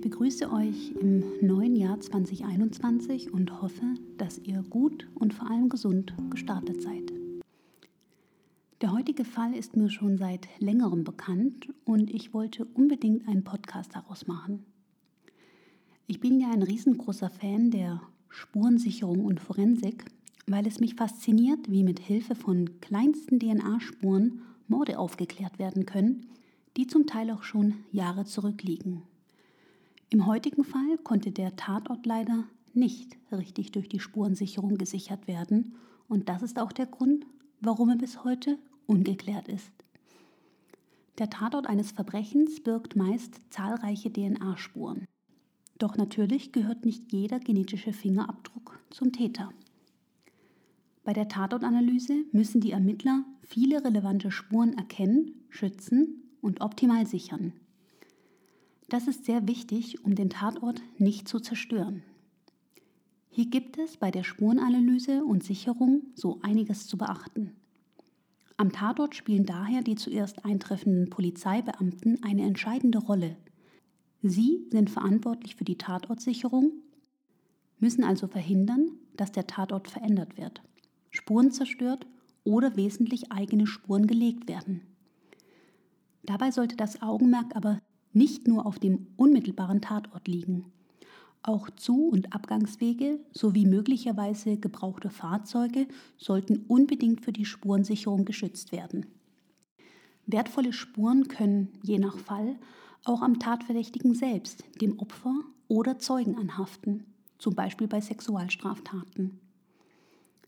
Ich begrüße euch im neuen Jahr 2021 und hoffe, dass ihr gut und vor allem gesund gestartet seid. Der heutige Fall ist mir schon seit längerem bekannt und ich wollte unbedingt einen Podcast daraus machen. Ich bin ja ein riesengroßer Fan der Spurensicherung und Forensik, weil es mich fasziniert, wie mit Hilfe von kleinsten DNA-Spuren Morde aufgeklärt werden können, die zum Teil auch schon Jahre zurückliegen. Im heutigen Fall konnte der Tatort leider nicht richtig durch die Spurensicherung gesichert werden und das ist auch der Grund, warum er bis heute ungeklärt ist. Der Tatort eines Verbrechens birgt meist zahlreiche DNA-Spuren. Doch natürlich gehört nicht jeder genetische Fingerabdruck zum Täter. Bei der Tatortanalyse müssen die Ermittler viele relevante Spuren erkennen, schützen und optimal sichern. Das ist sehr wichtig, um den Tatort nicht zu zerstören. Hier gibt es bei der Spurenanalyse und Sicherung so einiges zu beachten. Am Tatort spielen daher die zuerst eintreffenden Polizeibeamten eine entscheidende Rolle. Sie sind verantwortlich für die Tatortsicherung, müssen also verhindern, dass der Tatort verändert wird, Spuren zerstört oder wesentlich eigene Spuren gelegt werden. Dabei sollte das Augenmerk aber nicht nur auf dem unmittelbaren Tatort liegen. Auch Zu- und Abgangswege sowie möglicherweise gebrauchte Fahrzeuge sollten unbedingt für die Spurensicherung geschützt werden. Wertvolle Spuren können je nach Fall auch am Tatverdächtigen selbst, dem Opfer oder Zeugen anhaften, zum Beispiel bei Sexualstraftaten.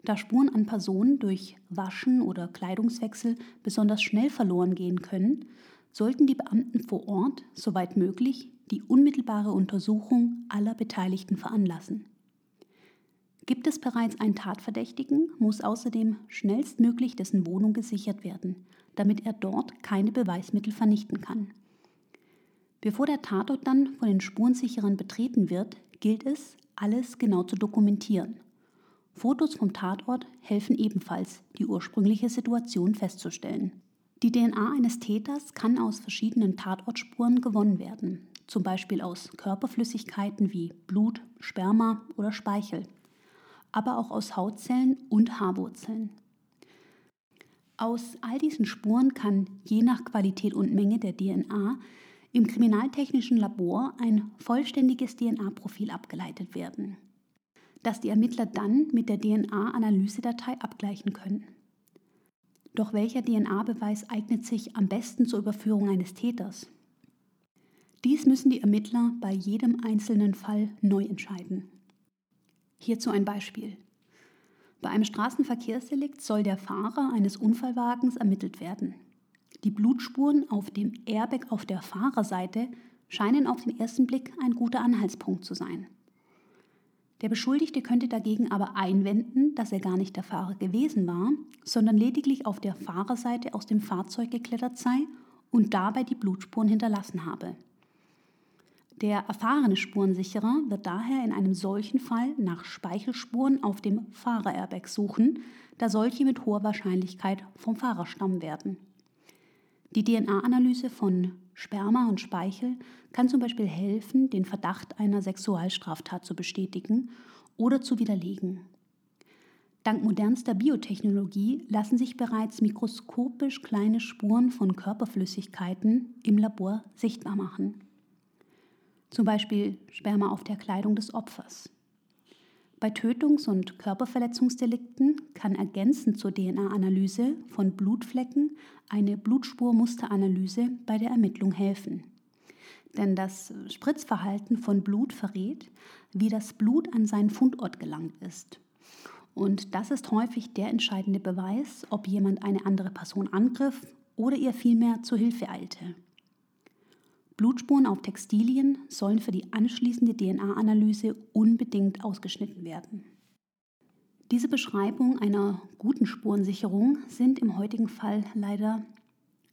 Da Spuren an Personen durch Waschen oder Kleidungswechsel besonders schnell verloren gehen können, sollten die Beamten vor Ort, soweit möglich, die unmittelbare Untersuchung aller Beteiligten veranlassen. Gibt es bereits einen Tatverdächtigen, muss außerdem schnellstmöglich dessen Wohnung gesichert werden, damit er dort keine Beweismittel vernichten kann. Bevor der Tatort dann von den Spurensicherern betreten wird, gilt es, alles genau zu dokumentieren. Fotos vom Tatort helfen ebenfalls, die ursprüngliche Situation festzustellen. Die DNA eines Täters kann aus verschiedenen Tatortspuren gewonnen werden, zum Beispiel aus Körperflüssigkeiten wie Blut, Sperma oder Speichel, aber auch aus Hautzellen und Haarwurzeln. Aus all diesen Spuren kann je nach Qualität und Menge der DNA im kriminaltechnischen Labor ein vollständiges DNA-Profil abgeleitet werden, das die Ermittler dann mit der DNA-Analysedatei abgleichen können. Doch welcher DNA-Beweis eignet sich am besten zur Überführung eines Täters? Dies müssen die Ermittler bei jedem einzelnen Fall neu entscheiden. Hierzu ein Beispiel. Bei einem Straßenverkehrsdelikt soll der Fahrer eines Unfallwagens ermittelt werden. Die Blutspuren auf dem Airbag auf der Fahrerseite scheinen auf den ersten Blick ein guter Anhaltspunkt zu sein. Der Beschuldigte könnte dagegen aber einwenden, dass er gar nicht der Fahrer gewesen war, sondern lediglich auf der Fahrerseite aus dem Fahrzeug geklettert sei und dabei die Blutspuren hinterlassen habe. Der erfahrene Spurensicherer wird daher in einem solchen Fall nach Speichelspuren auf dem Fahrerairbag suchen, da solche mit hoher Wahrscheinlichkeit vom Fahrer stammen werden. Die DNA-Analyse von Sperma und Speichel kann zum Beispiel helfen, den Verdacht einer Sexualstraftat zu bestätigen oder zu widerlegen. Dank modernster Biotechnologie lassen sich bereits mikroskopisch kleine Spuren von Körperflüssigkeiten im Labor sichtbar machen. Zum Beispiel Sperma auf der Kleidung des Opfers. Bei Tötungs- und Körperverletzungsdelikten kann ergänzend zur DNA-Analyse von Blutflecken eine Blutspurmusteranalyse bei der Ermittlung helfen. Denn das Spritzverhalten von Blut verrät, wie das Blut an seinen Fundort gelangt ist. Und das ist häufig der entscheidende Beweis, ob jemand eine andere Person angriff oder ihr vielmehr zur Hilfe eilte. Blutspuren auf Textilien sollen für die anschließende DNA-Analyse unbedingt ausgeschnitten werden. Diese Beschreibung einer guten Spurensicherung sind im heutigen Fall leider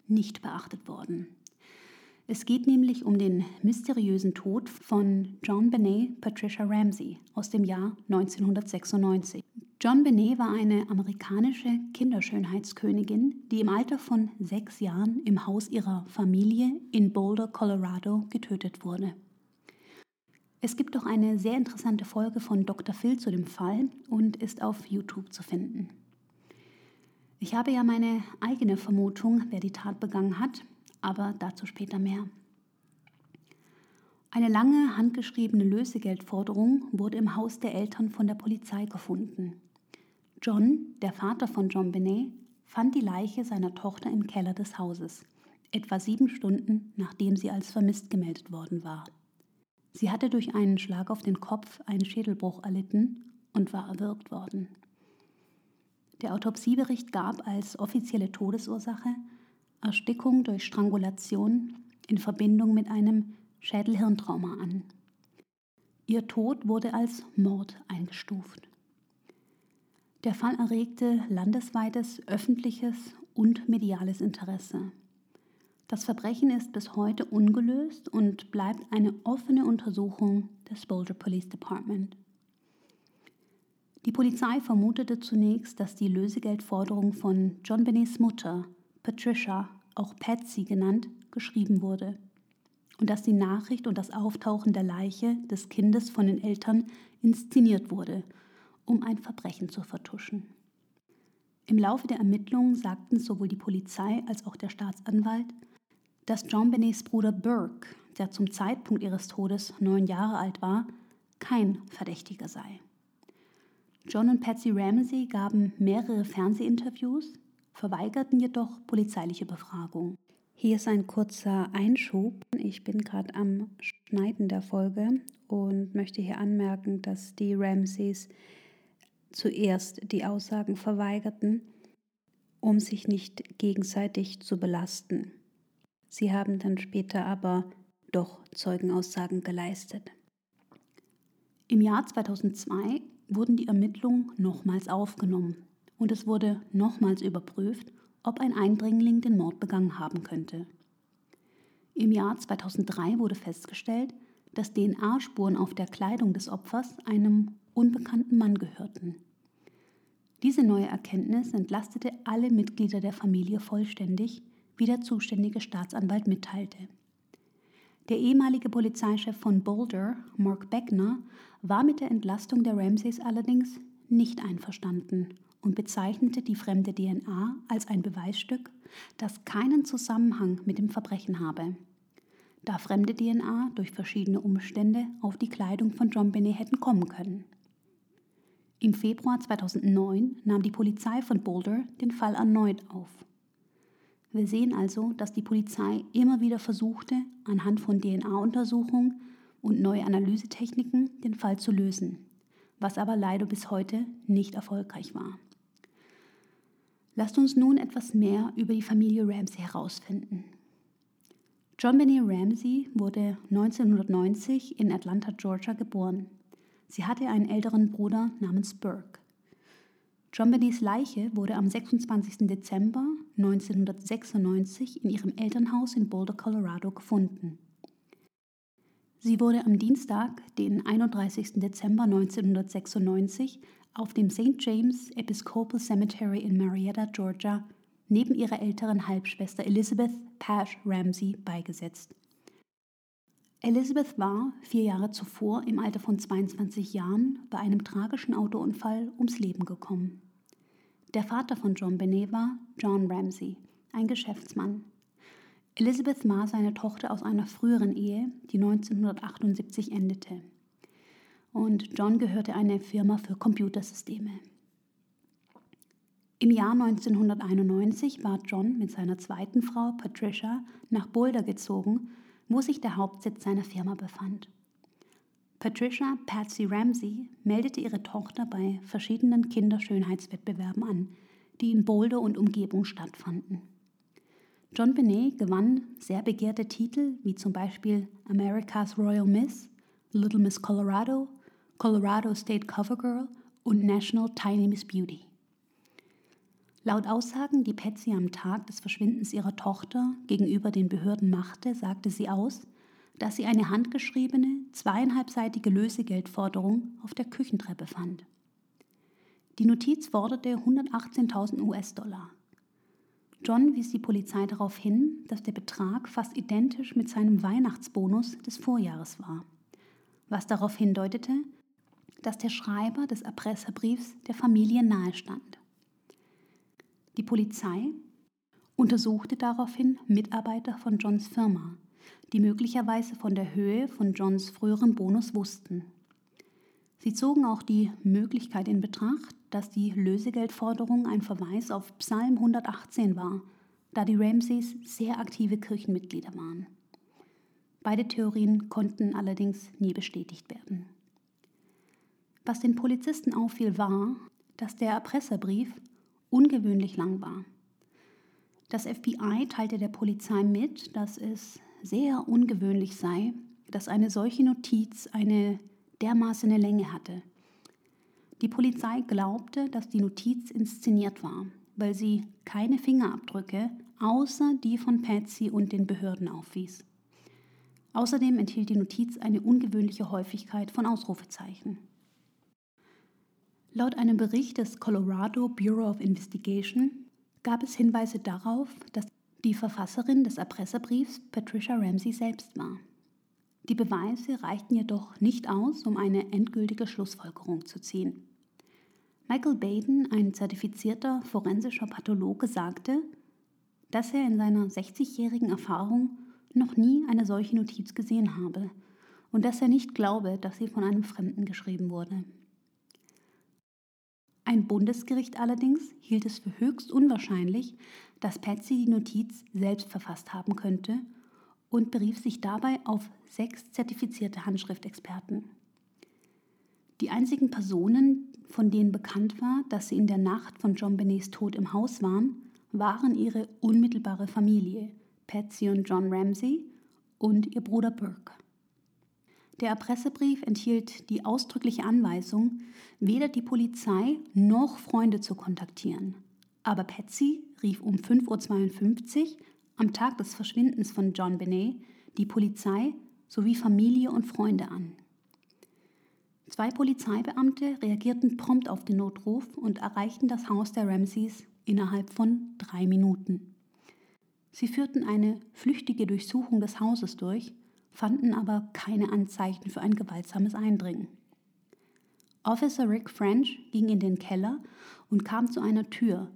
nicht beachtet worden. Es geht nämlich um den mysteriösen Tod von John Benet Patricia Ramsey aus dem Jahr 1996. John Benet war eine amerikanische Kinderschönheitskönigin, die im Alter von sechs Jahren im Haus ihrer Familie in Boulder, Colorado getötet wurde. Es gibt auch eine sehr interessante Folge von Dr. Phil zu dem Fall und ist auf YouTube zu finden. Ich habe ja meine eigene Vermutung, wer die Tat begangen hat, aber dazu später mehr. Eine lange handgeschriebene Lösegeldforderung wurde im Haus der Eltern von der Polizei gefunden. John, der Vater von John Benet, fand die Leiche seiner Tochter im Keller des Hauses, etwa sieben Stunden nachdem sie als vermisst gemeldet worden war. Sie hatte durch einen Schlag auf den Kopf einen Schädelbruch erlitten und war erwürgt worden. Der Autopsiebericht gab als offizielle Todesursache Erstickung durch Strangulation in Verbindung mit einem Schädelhirntrauma an. Ihr Tod wurde als Mord eingestuft. Der Fall erregte landesweites öffentliches und mediales Interesse. Das Verbrechen ist bis heute ungelöst und bleibt eine offene Untersuchung des Boulder Police Department. Die Polizei vermutete zunächst, dass die Lösegeldforderung von John Benets Mutter, Patricia, auch Patsy genannt, geschrieben wurde und dass die Nachricht und das Auftauchen der Leiche des Kindes von den Eltern inszeniert wurde, um ein Verbrechen zu vertuschen. Im Laufe der Ermittlungen sagten sowohl die Polizei als auch der Staatsanwalt, dass John Benets Bruder Burke, der zum Zeitpunkt ihres Todes neun Jahre alt war, kein Verdächtiger sei. John und Patsy Ramsey gaben mehrere Fernsehinterviews, verweigerten jedoch polizeiliche Befragung. Hier ist ein kurzer Einschub. Ich bin gerade am Schneiden der Folge und möchte hier anmerken, dass die Ramseys zuerst die Aussagen verweigerten, um sich nicht gegenseitig zu belasten. Sie haben dann später aber doch Zeugenaussagen geleistet. Im Jahr 2002 wurden die Ermittlungen nochmals aufgenommen und es wurde nochmals überprüft, ob ein Eindringling den Mord begangen haben könnte. Im Jahr 2003 wurde festgestellt, dass DNA-Spuren auf der Kleidung des Opfers einem unbekannten Mann gehörten. Diese neue Erkenntnis entlastete alle Mitglieder der Familie vollständig, wie der zuständige Staatsanwalt mitteilte. Der ehemalige Polizeichef von Boulder, Mark Beckner, war mit der Entlastung der Ramsays allerdings nicht einverstanden und bezeichnete die fremde DNA als ein Beweisstück, das keinen Zusammenhang mit dem Verbrechen habe. Da fremde DNA durch verschiedene Umstände auf die Kleidung von John Benet hätten kommen können. Im Februar 2009 nahm die Polizei von Boulder den Fall erneut auf. Wir sehen also, dass die Polizei immer wieder versuchte, anhand von DNA-Untersuchungen und neue Analysetechniken den Fall zu lösen, was aber leider bis heute nicht erfolgreich war. Lasst uns nun etwas mehr über die Familie Ramsey herausfinden. John Benny Ramsey wurde 1990 in Atlanta, Georgia geboren. Sie hatte einen älteren Bruder namens Burke. John Bennys Leiche wurde am 26. Dezember 1996 in ihrem Elternhaus in Boulder, Colorado gefunden. Sie wurde am Dienstag, den 31. Dezember 1996, auf dem St. James Episcopal Cemetery in Marietta, Georgia, neben ihrer älteren Halbschwester Elizabeth Pash Ramsey beigesetzt. Elizabeth war vier Jahre zuvor im Alter von 22 Jahren bei einem tragischen Autounfall ums Leben gekommen. Der Vater von John Benet war John Ramsey, ein Geschäftsmann. Elizabeth war seine Tochter aus einer früheren Ehe, die 1978 endete. Und John gehörte einer Firma für Computersysteme. Im Jahr 1991 war John mit seiner zweiten Frau Patricia nach Boulder gezogen wo sich der Hauptsitz seiner Firma befand. Patricia Patsy Ramsey meldete ihre Tochter bei verschiedenen Kinderschönheitswettbewerben an, die in Boulder und Umgebung stattfanden. John Benet gewann sehr begehrte Titel wie zum Beispiel America's Royal Miss, Little Miss Colorado, Colorado State Cover Girl und National Tiny Miss Beauty. Laut Aussagen, die Patsy am Tag des Verschwindens ihrer Tochter gegenüber den Behörden machte, sagte sie aus, dass sie eine handgeschriebene, zweieinhalbseitige Lösegeldforderung auf der Küchentreppe fand. Die Notiz forderte 118.000 US-Dollar. John wies die Polizei darauf hin, dass der Betrag fast identisch mit seinem Weihnachtsbonus des Vorjahres war. was darauf hindeutete, dass der Schreiber des Erpresserbriefs der Familie nahestand. Die Polizei untersuchte daraufhin Mitarbeiter von Johns Firma, die möglicherweise von der Höhe von Johns früherem Bonus wussten. Sie zogen auch die Möglichkeit in Betracht, dass die Lösegeldforderung ein Verweis auf Psalm 118 war, da die Ramsays sehr aktive Kirchenmitglieder waren. Beide Theorien konnten allerdings nie bestätigt werden. Was den Polizisten auffiel, war, dass der Erpresserbrief ungewöhnlich lang war. Das FBI teilte der Polizei mit, dass es sehr ungewöhnlich sei, dass eine solche Notiz eine dermaßen Länge hatte. Die Polizei glaubte, dass die Notiz inszeniert war, weil sie keine Fingerabdrücke außer die von Patsy und den Behörden aufwies. Außerdem enthielt die Notiz eine ungewöhnliche Häufigkeit von Ausrufezeichen. Laut einem Bericht des Colorado Bureau of Investigation gab es Hinweise darauf, dass die Verfasserin des Erpresserbriefs Patricia Ramsey selbst war. Die Beweise reichten jedoch nicht aus, um eine endgültige Schlussfolgerung zu ziehen. Michael Baden, ein zertifizierter forensischer Pathologe, sagte, dass er in seiner 60-jährigen Erfahrung noch nie eine solche Notiz gesehen habe und dass er nicht glaube, dass sie von einem Fremden geschrieben wurde. Ein Bundesgericht allerdings hielt es für höchst unwahrscheinlich, dass Patsy die Notiz selbst verfasst haben könnte und berief sich dabei auf sechs zertifizierte Handschriftexperten. Die einzigen Personen, von denen bekannt war, dass sie in der Nacht von John Benets Tod im Haus waren, waren ihre unmittelbare Familie, Patsy und John Ramsey und ihr Bruder Burke. Der Erpressebrief enthielt die ausdrückliche Anweisung, weder die Polizei noch Freunde zu kontaktieren. Aber Patsy rief um 5.52 Uhr am Tag des Verschwindens von John Benet die Polizei sowie Familie und Freunde an. Zwei Polizeibeamte reagierten prompt auf den Notruf und erreichten das Haus der Ramseys innerhalb von drei Minuten. Sie führten eine flüchtige Durchsuchung des Hauses durch, fanden aber keine Anzeichen für ein gewaltsames Eindringen. Officer Rick French ging in den Keller und kam zu einer Tür,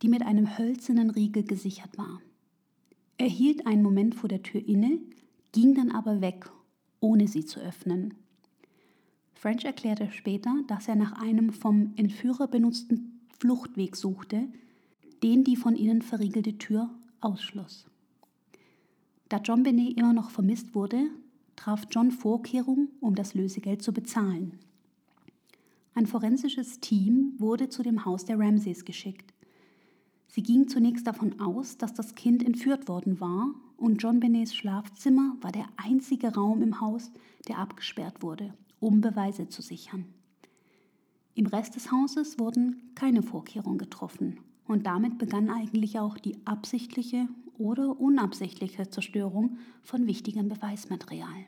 die mit einem hölzernen Riegel gesichert war. Er hielt einen Moment vor der Tür inne, ging dann aber weg, ohne sie zu öffnen. French erklärte später, dass er nach einem vom Entführer benutzten Fluchtweg suchte, den die von ihnen verriegelte Tür ausschloss. Da John Benet immer noch vermisst wurde, traf John Vorkehrungen, um das Lösegeld zu bezahlen. Ein forensisches Team wurde zu dem Haus der Ramsays geschickt. Sie ging zunächst davon aus, dass das Kind entführt worden war und John Benets Schlafzimmer war der einzige Raum im Haus, der abgesperrt wurde, um Beweise zu sichern. Im Rest des Hauses wurden keine Vorkehrungen getroffen und damit begann eigentlich auch die absichtliche oder unabsichtliche Zerstörung von wichtigem Beweismaterial.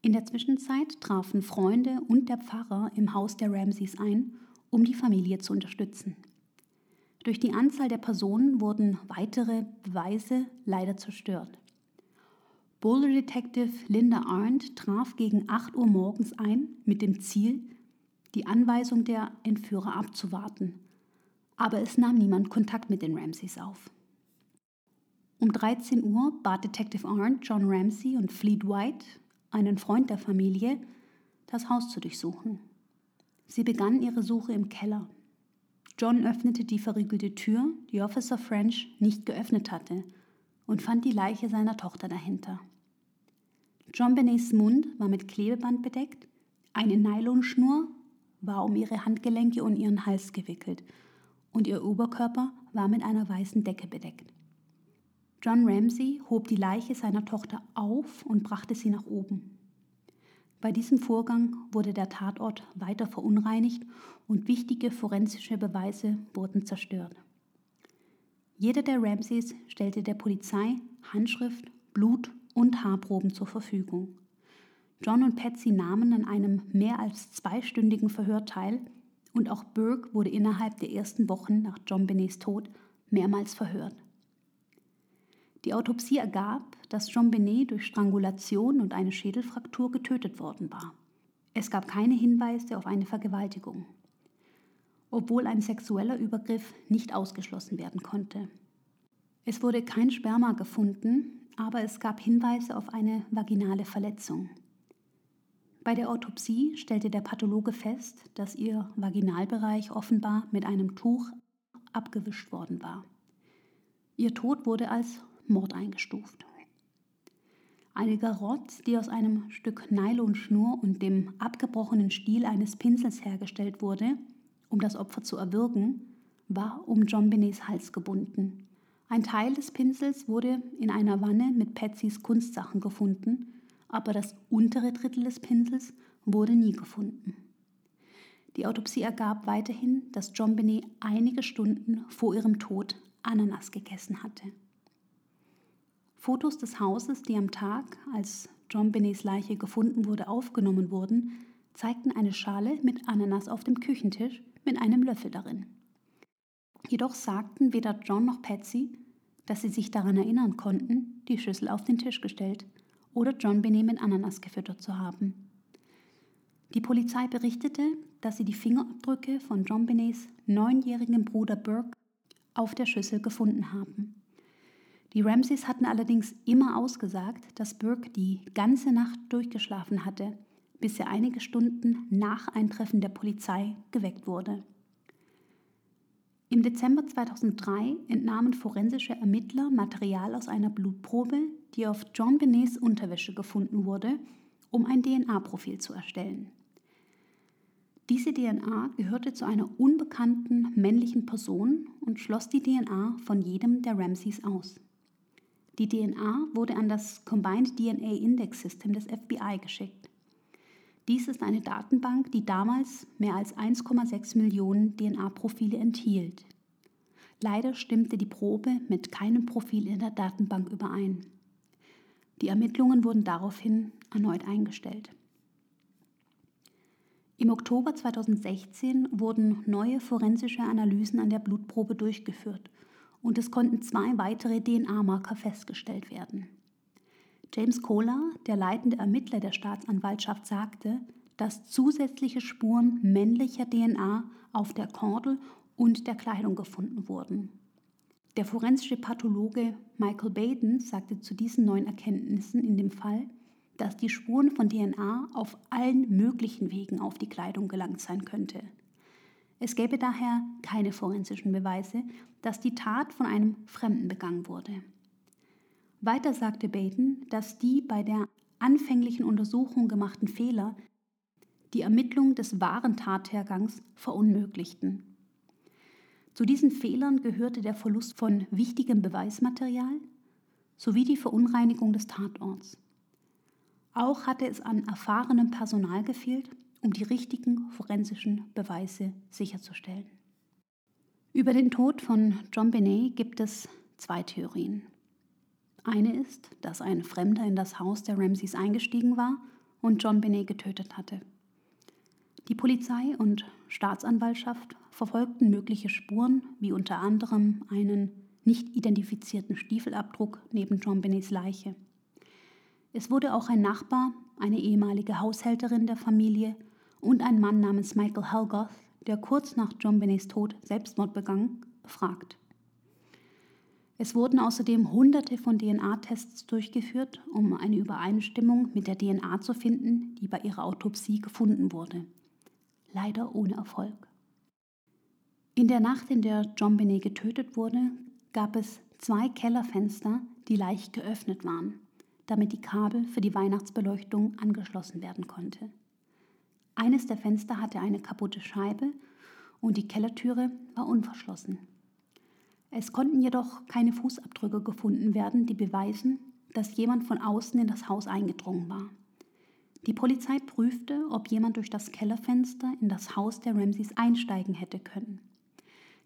In der Zwischenzeit trafen Freunde und der Pfarrer im Haus der Ramseys ein, um die Familie zu unterstützen. Durch die Anzahl der Personen wurden weitere Beweise leider zerstört. Boulder Detective Linda Arndt traf gegen 8 Uhr morgens ein mit dem Ziel, die Anweisung der Entführer abzuwarten. Aber es nahm niemand Kontakt mit den Ramseys auf. Um 13 Uhr bat Detective Arndt John Ramsey und Fleet White, einen Freund der Familie, das Haus zu durchsuchen. Sie begannen ihre Suche im Keller. John öffnete die verriegelte Tür, die Officer French nicht geöffnet hatte, und fand die Leiche seiner Tochter dahinter. John Benets Mund war mit Klebeband bedeckt, eine Nylonschnur war um ihre Handgelenke und ihren Hals gewickelt und ihr Oberkörper war mit einer weißen Decke bedeckt. John Ramsey hob die Leiche seiner Tochter auf und brachte sie nach oben. Bei diesem Vorgang wurde der Tatort weiter verunreinigt und wichtige forensische Beweise wurden zerstört. Jeder der Ramseys stellte der Polizei Handschrift, Blut und Haarproben zur Verfügung. John und Patsy nahmen an einem mehr als zweistündigen Verhör teil und auch Burke wurde innerhalb der ersten Wochen nach John Benets Tod mehrmals verhört. Die Autopsie ergab, dass John Benet durch Strangulation und eine Schädelfraktur getötet worden war. Es gab keine Hinweise auf eine Vergewaltigung, obwohl ein sexueller Übergriff nicht ausgeschlossen werden konnte. Es wurde kein Sperma gefunden, aber es gab Hinweise auf eine vaginale Verletzung. Bei der Autopsie stellte der Pathologe fest, dass ihr Vaginalbereich offenbar mit einem Tuch abgewischt worden war. Ihr Tod wurde als Mord eingestuft. Eine Garott, die aus einem Stück Nylonschnur und dem abgebrochenen Stiel eines Pinsels hergestellt wurde, um das Opfer zu erwürgen, war um John Benets Hals gebunden. Ein Teil des Pinsels wurde in einer Wanne mit Patsys Kunstsachen gefunden, aber das untere Drittel des Pinsels wurde nie gefunden. Die Autopsie ergab weiterhin, dass John Benet einige Stunden vor ihrem Tod Ananas gegessen hatte. Fotos des Hauses, die am Tag, als John Benets Leiche gefunden wurde, aufgenommen wurden, zeigten eine Schale mit Ananas auf dem Küchentisch mit einem Löffel darin. Jedoch sagten weder John noch Patsy, dass sie sich daran erinnern konnten, die Schüssel auf den Tisch gestellt oder John Benet mit Ananas gefüttert zu haben. Die Polizei berichtete, dass sie die Fingerabdrücke von John Benets neunjährigen Bruder Burke auf der Schüssel gefunden haben. Die Ramseys hatten allerdings immer ausgesagt, dass Burke die ganze Nacht durchgeschlafen hatte, bis er einige Stunden nach Eintreffen der Polizei geweckt wurde. Im Dezember 2003 entnahmen forensische Ermittler Material aus einer Blutprobe, die auf John Benets Unterwäsche gefunden wurde, um ein DNA-Profil zu erstellen. Diese DNA gehörte zu einer unbekannten männlichen Person und schloss die DNA von jedem der Ramseys aus. Die DNA wurde an das Combined DNA Index System des FBI geschickt. Dies ist eine Datenbank, die damals mehr als 1,6 Millionen DNA-Profile enthielt. Leider stimmte die Probe mit keinem Profil in der Datenbank überein. Die Ermittlungen wurden daraufhin erneut eingestellt. Im Oktober 2016 wurden neue forensische Analysen an der Blutprobe durchgeführt und es konnten zwei weitere DNA-Marker festgestellt werden. James Kohler, der leitende Ermittler der Staatsanwaltschaft, sagte, dass zusätzliche Spuren männlicher DNA auf der Kordel und der Kleidung gefunden wurden. Der forensische Pathologe Michael Baden sagte zu diesen neuen Erkenntnissen in dem Fall, dass die Spuren von DNA auf allen möglichen Wegen auf die Kleidung gelangt sein könnte. Es gäbe daher keine forensischen Beweise, dass die Tat von einem Fremden begangen wurde. Weiter sagte Baden, dass die bei der anfänglichen Untersuchung gemachten Fehler die Ermittlung des wahren Tathergangs verunmöglichten. Zu diesen Fehlern gehörte der Verlust von wichtigem Beweismaterial sowie die Verunreinigung des Tatorts. Auch hatte es an erfahrenem Personal gefehlt, um die richtigen forensischen Beweise sicherzustellen. Über den Tod von John Benet gibt es zwei Theorien. Eine ist, dass ein Fremder in das Haus der Ramseys eingestiegen war und John Benet getötet hatte. Die Polizei und Staatsanwaltschaft verfolgten mögliche Spuren, wie unter anderem einen nicht identifizierten Stiefelabdruck neben John Benets Leiche. Es wurde auch ein Nachbar, eine ehemalige Haushälterin der Familie und ein Mann namens Michael Helgoth, der kurz nach John Benets Tod Selbstmord begangen, befragt. Es wurden außerdem hunderte von DNA-Tests durchgeführt, um eine Übereinstimmung mit der DNA zu finden, die bei ihrer Autopsie gefunden wurde. Leider ohne Erfolg. In der Nacht, in der John Benet getötet wurde, gab es zwei Kellerfenster, die leicht geöffnet waren, damit die Kabel für die Weihnachtsbeleuchtung angeschlossen werden konnte. Eines der Fenster hatte eine kaputte Scheibe und die Kellertüre war unverschlossen. Es konnten jedoch keine Fußabdrücke gefunden werden, die beweisen, dass jemand von außen in das Haus eingedrungen war. Die Polizei prüfte, ob jemand durch das Kellerfenster in das Haus der Ramseys einsteigen hätte können.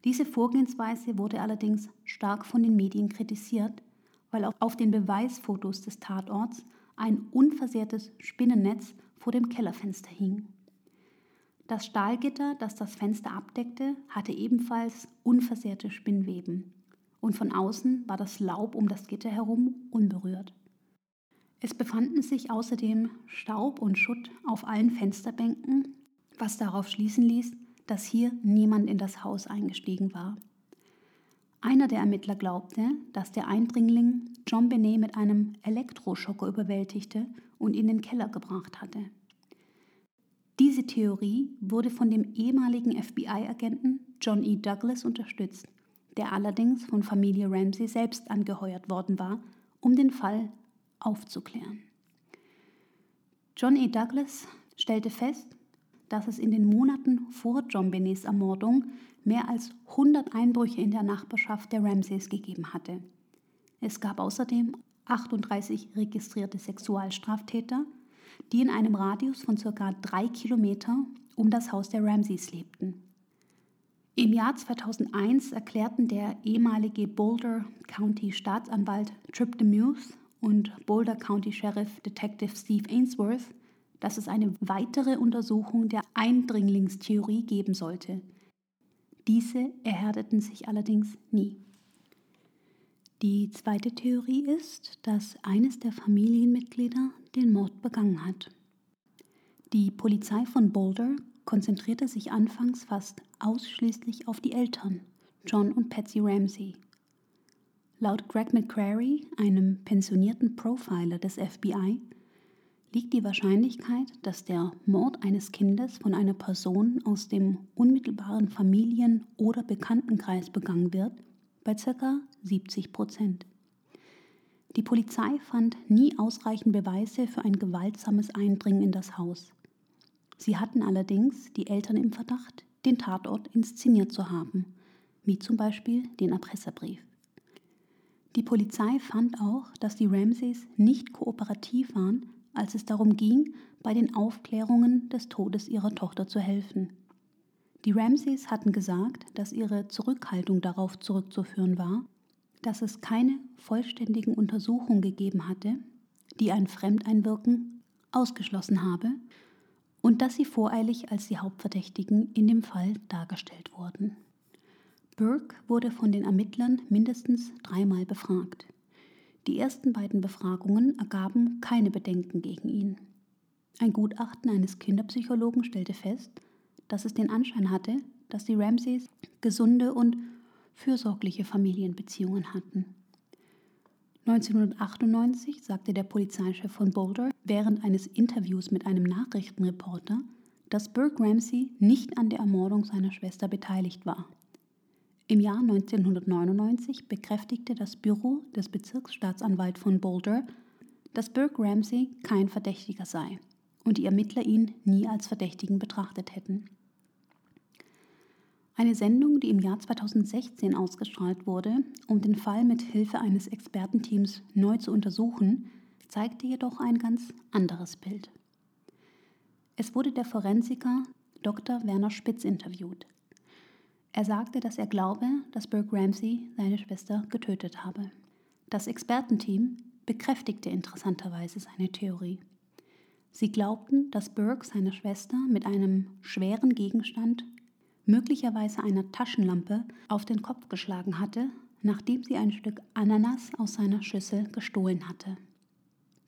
Diese Vorgehensweise wurde allerdings stark von den Medien kritisiert, weil auf den Beweisfotos des Tatorts ein unversehrtes Spinnennetz vor dem Kellerfenster hing. Das Stahlgitter, das das Fenster abdeckte, hatte ebenfalls unversehrte Spinnweben. und von außen war das Laub um das Gitter herum unberührt. Es befanden sich außerdem Staub und Schutt auf allen Fensterbänken, was darauf schließen ließ, dass hier niemand in das Haus eingestiegen war. Einer der Ermittler glaubte, dass der Eindringling John Benet mit einem Elektroschocker überwältigte und in den Keller gebracht hatte. Diese Theorie wurde von dem ehemaligen FBI-Agenten John E. Douglas unterstützt, der allerdings von Familie Ramsey selbst angeheuert worden war, um den Fall aufzuklären. John E. Douglas stellte fest, dass es in den Monaten vor John Benets Ermordung mehr als 100 Einbrüche in der Nachbarschaft der Ramsays gegeben hatte. Es gab außerdem 38 registrierte Sexualstraftäter, die in einem Radius von ca. drei Kilometer um das Haus der Ramsays lebten. Im Jahr 2001 erklärten der ehemalige Boulder County Staatsanwalt Trip DeMuse und Boulder County Sheriff Detective Steve Ainsworth, dass es eine weitere Untersuchung der Eindringlingstheorie geben sollte. Diese erhärteten sich allerdings nie. Die zweite Theorie ist, dass eines der Familienmitglieder den Mord begangen hat. Die Polizei von Boulder konzentrierte sich anfangs fast ausschließlich auf die Eltern, John und Patsy Ramsey. Laut Greg McCrary, einem pensionierten Profiler des FBI, liegt die Wahrscheinlichkeit, dass der Mord eines Kindes von einer Person aus dem unmittelbaren Familien- oder Bekanntenkreis begangen wird, bei ca. 70 Prozent. Die Polizei fand nie ausreichend Beweise für ein gewaltsames Eindringen in das Haus. Sie hatten allerdings die Eltern im Verdacht, den Tatort inszeniert zu haben, wie zum Beispiel den Erpresserbrief. Die Polizei fand auch, dass die Ramsays nicht kooperativ waren, als es darum ging, bei den Aufklärungen des Todes ihrer Tochter zu helfen. Die Ramsays hatten gesagt, dass ihre Zurückhaltung darauf zurückzuführen war, dass es keine vollständigen Untersuchungen gegeben hatte, die ein Fremdeinwirken ausgeschlossen habe und dass sie voreilig als die Hauptverdächtigen in dem Fall dargestellt wurden. Burke wurde von den Ermittlern mindestens dreimal befragt. Die ersten beiden Befragungen ergaben keine Bedenken gegen ihn. Ein Gutachten eines Kinderpsychologen stellte fest, dass es den Anschein hatte, dass die Ramsays gesunde und fürsorgliche Familienbeziehungen hatten. 1998 sagte der Polizeichef von Boulder während eines Interviews mit einem Nachrichtenreporter, dass Burke Ramsey nicht an der Ermordung seiner Schwester beteiligt war. Im Jahr 1999 bekräftigte das Büro des Bezirksstaatsanwalts von Boulder, dass Burke Ramsey kein Verdächtiger sei und die Ermittler ihn nie als Verdächtigen betrachtet hätten. Eine Sendung, die im Jahr 2016 ausgestrahlt wurde, um den Fall mit Hilfe eines Expertenteams neu zu untersuchen, zeigte jedoch ein ganz anderes Bild. Es wurde der Forensiker Dr. Werner Spitz interviewt. Er sagte, dass er glaube, dass Burke Ramsey seine Schwester getötet habe. Das Expertenteam bekräftigte interessanterweise seine Theorie. Sie glaubten, dass Burke seine Schwester mit einem schweren Gegenstand, möglicherweise einer Taschenlampe, auf den Kopf geschlagen hatte, nachdem sie ein Stück Ananas aus seiner Schüssel gestohlen hatte.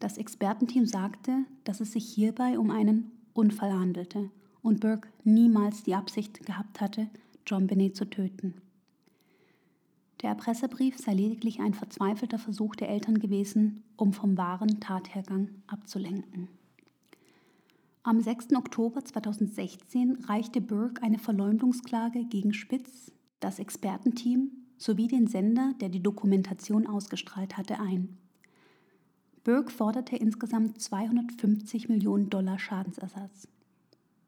Das Expertenteam sagte, dass es sich hierbei um einen Unfall handelte und Burke niemals die Absicht gehabt hatte, John Benet zu töten. Der Erpresserbrief sei lediglich ein verzweifelter Versuch der Eltern gewesen, um vom wahren Tathergang abzulenken. Am 6. Oktober 2016 reichte Burke eine Verleumdungsklage gegen Spitz, das Expertenteam sowie den Sender, der die Dokumentation ausgestrahlt hatte, ein. Burke forderte insgesamt 250 Millionen Dollar Schadensersatz.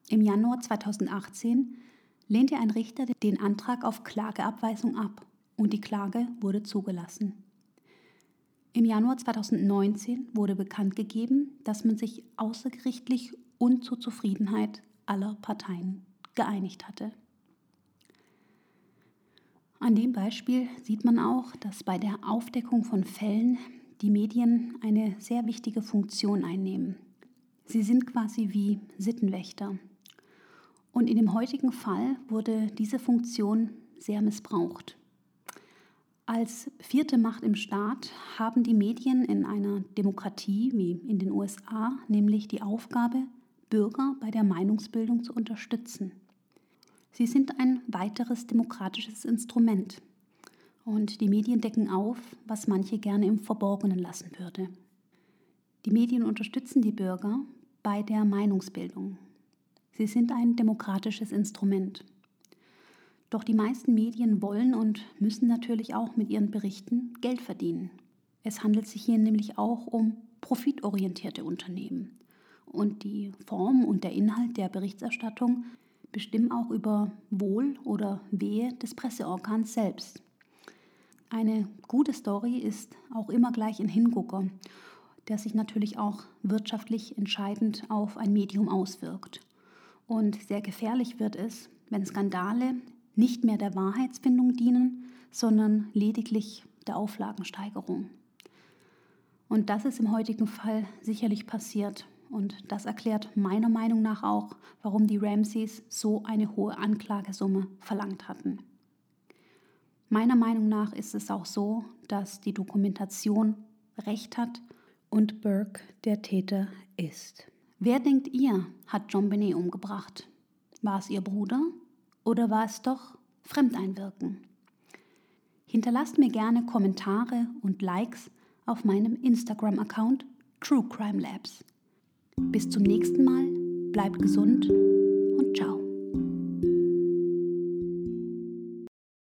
Im Januar 2018 lehnte ein Richter den Antrag auf Klageabweisung ab und die Klage wurde zugelassen. Im Januar 2019 wurde bekannt gegeben, dass man sich außergerichtlich und zur Zufriedenheit aller Parteien geeinigt hatte. An dem Beispiel sieht man auch, dass bei der Aufdeckung von Fällen die Medien eine sehr wichtige Funktion einnehmen. Sie sind quasi wie Sittenwächter und in dem heutigen Fall wurde diese Funktion sehr missbraucht. Als vierte Macht im Staat haben die Medien in einer Demokratie wie in den USA nämlich die Aufgabe, Bürger bei der Meinungsbildung zu unterstützen. Sie sind ein weiteres demokratisches Instrument. Und die Medien decken auf, was manche gerne im Verborgenen lassen würde. Die Medien unterstützen die Bürger bei der Meinungsbildung. Sie sind ein demokratisches Instrument. Doch die meisten Medien wollen und müssen natürlich auch mit ihren Berichten Geld verdienen. Es handelt sich hier nämlich auch um profitorientierte Unternehmen. Und die Form und der Inhalt der Berichterstattung bestimmen auch über Wohl oder Wehe des Presseorgans selbst. Eine gute Story ist auch immer gleich ein Hingucker, der sich natürlich auch wirtschaftlich entscheidend auf ein Medium auswirkt. Und sehr gefährlich wird es, wenn Skandale nicht mehr der Wahrheitsfindung dienen, sondern lediglich der Auflagensteigerung. Und das ist im heutigen Fall sicherlich passiert. Und das erklärt meiner Meinung nach auch, warum die Ramseys so eine hohe Anklagesumme verlangt hatten. Meiner Meinung nach ist es auch so, dass die Dokumentation recht hat und Burke der Täter ist. Wer denkt ihr, hat John Benet umgebracht? War es ihr Bruder oder war es doch Fremdeinwirken? Hinterlasst mir gerne Kommentare und Likes auf meinem Instagram-Account True Crime Labs. Bis zum nächsten Mal, bleibt gesund